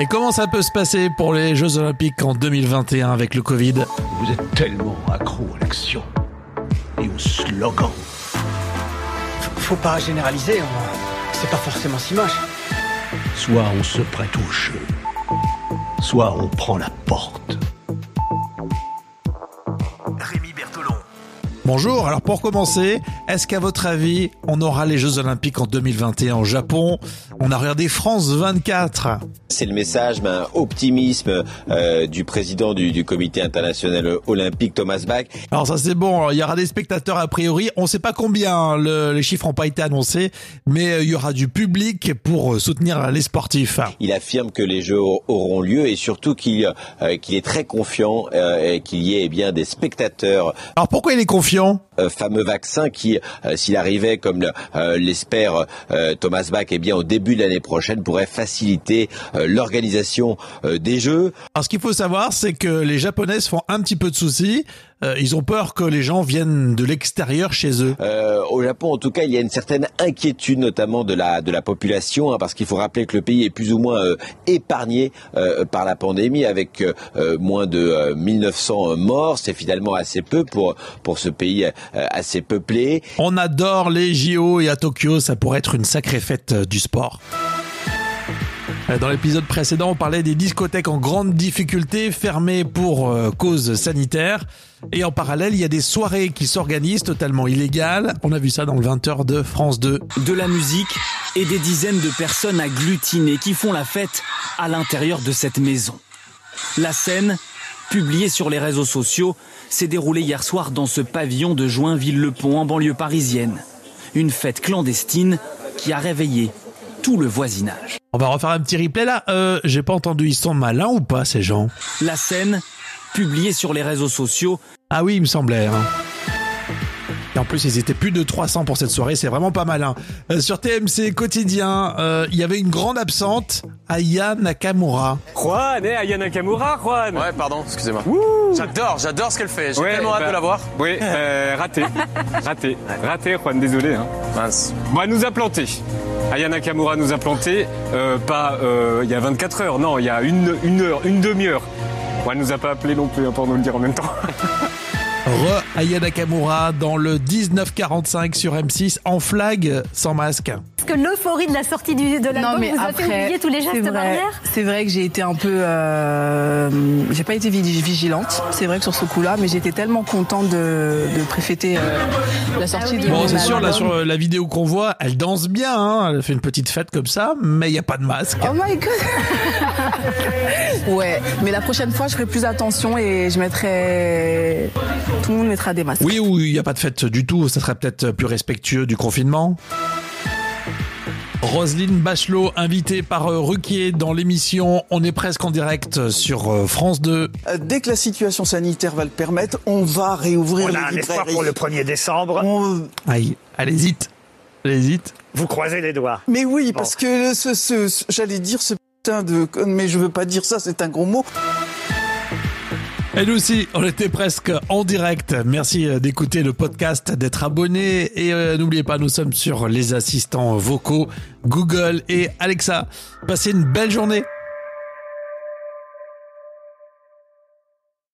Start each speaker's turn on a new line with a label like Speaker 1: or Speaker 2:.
Speaker 1: Et comment ça peut se passer pour les Jeux Olympiques en 2021 avec le Covid
Speaker 2: Vous êtes tellement accro à l'action et au slogan.
Speaker 3: Faut pas généraliser, on- c'est pas forcément si moche.
Speaker 2: Soit on se prête au jeu, soit on prend la porte.
Speaker 1: Bonjour, alors pour commencer, est-ce qu'à votre avis, on aura les Jeux Olympiques en 2021 au Japon? On a regardé France 24.
Speaker 4: C'est le message d'un optimisme euh, du président du, du comité international olympique, Thomas Bach.
Speaker 1: Alors ça c'est bon, il y aura des spectateurs a priori, on sait pas combien, le- les chiffres n'ont pas été annoncés, mais euh, il y aura du public pour euh, soutenir les sportifs.
Speaker 4: Il affirme que les Jeux au- auront lieu et surtout qu'il euh, est très confiant euh, et qu'il y ait eh bien des spectateurs
Speaker 1: Alors pourquoi il est confiant?
Speaker 4: Euh, fameux vaccin qui, euh, s'il arrivait comme euh, l'espère euh, Thomas Bach, eh bien au début de l'année prochaine pourrait faciliter euh, l'organisation euh, des Jeux.
Speaker 1: Alors ce qu'il faut savoir, c'est que les Japonais se font un petit peu de soucis. Euh, ils ont peur que les gens viennent de l'extérieur chez eux.
Speaker 4: Euh, au Japon, en tout cas, il y a une certaine inquiétude, notamment de la de la population, hein, parce qu'il faut rappeler que le pays est plus ou moins euh, épargné euh, par la pandémie, avec moins de euh, 1900 morts. C'est finalement assez peu pour pour ce pays euh, assez peuplé.
Speaker 1: On adore les JO et à Tokyo, ça pourrait être une sacrée fête euh, du sport. Euh, Dans l'épisode précédent, on parlait des discothèques en grande difficulté, fermées pour euh, cause sanitaire. Et en parallèle, il y a des soirées qui s'organisent totalement illégales. On a vu ça dans le 20h de France 2.
Speaker 5: de la musique et des dizaines de personnes agglutinées qui font la fête à l'intérieur de cette maison. La scène, publiée sur les réseaux sociaux, s'est déroulée hier soir dans ce pavillon de Joinville-le-Pont en banlieue parisienne. Une fête clandestine qui a réveillé tout le voisinage.
Speaker 1: On va refaire un petit replay là. Euh, j'ai pas entendu, ils sont malins ou pas ces gens?
Speaker 5: La scène, publiée sur les réseaux sociaux,
Speaker 1: Ah oui, il me semblait. hein. Et en plus, ils étaient plus de 300 pour cette soirée, c'est vraiment pas malin. Euh, sur TMC quotidien, euh, il y avait une grande absente, Aya Nakamura.
Speaker 6: Juan, eh, Aya Nakamura, Juan
Speaker 7: Ouais, pardon, excusez-moi. J'adore, j'adore ce qu'elle fait. J'ai
Speaker 6: Ouais,
Speaker 7: tellement hâte
Speaker 6: bah,
Speaker 7: de la voir.
Speaker 6: Oui, euh, raté. raté. Raté, Juan, désolé. Hein.
Speaker 7: Mince.
Speaker 6: Bon, elle nous a planté. Aya Nakamura nous a planté, euh, pas euh, il y a 24 heures, non, il y a une, une heure, une demi-heure. Bon, elle nous a pas appelé non plus, hein, pour nous le dire en même temps.
Speaker 1: Re Aya Nakamura dans le 1945 sur M6 en flag sans masque.
Speaker 8: Parce que l'euphorie de la sortie du, de l'album vous a fait oublier tous les gestes barrières
Speaker 9: c'est vrai que j'ai été un peu, euh, j'ai pas été vigi- vigilante. C'est vrai que sur ce coup-là, mais j'étais tellement contente de, de préfêter euh, la sortie
Speaker 8: Ah oui.
Speaker 9: de
Speaker 1: Bon, c'est sûr, là sur la vidéo qu'on voit, elle danse bien, hein, elle fait une petite fête comme ça, mais il n'y a pas de masque.
Speaker 9: Oh my god Ouais, mais la prochaine fois, je ferai plus attention et je mettrai. Tout le monde mettra des masques.
Speaker 1: Oui, ou il n'y a pas de fête du tout, ça serait peut-être plus respectueux du confinement. Roselyne Bachelot, invitée par euh, Ruquier dans l'émission On est presque en direct sur euh, France 2.
Speaker 10: Euh, Dès que la situation sanitaire va le permettre, on va réouvrir
Speaker 11: On
Speaker 10: les
Speaker 11: a un espoir pour le 1er décembre.
Speaker 10: On-
Speaker 1: Aïe, allez hésite, allez hésite.
Speaker 11: Vous croisez les doigts.
Speaker 10: Mais oui, parce que ce, ce- ce- j'allais dire ce putain de... Mais je veux pas dire ça, c'est un gros mot.
Speaker 1: Et nous aussi, on était presque en direct. Merci euh, d'écouter le podcast, d'être abonné. Et euh, n'oubliez pas, nous sommes sur les assistants vocaux Google et Alexa. Passez une belle journée.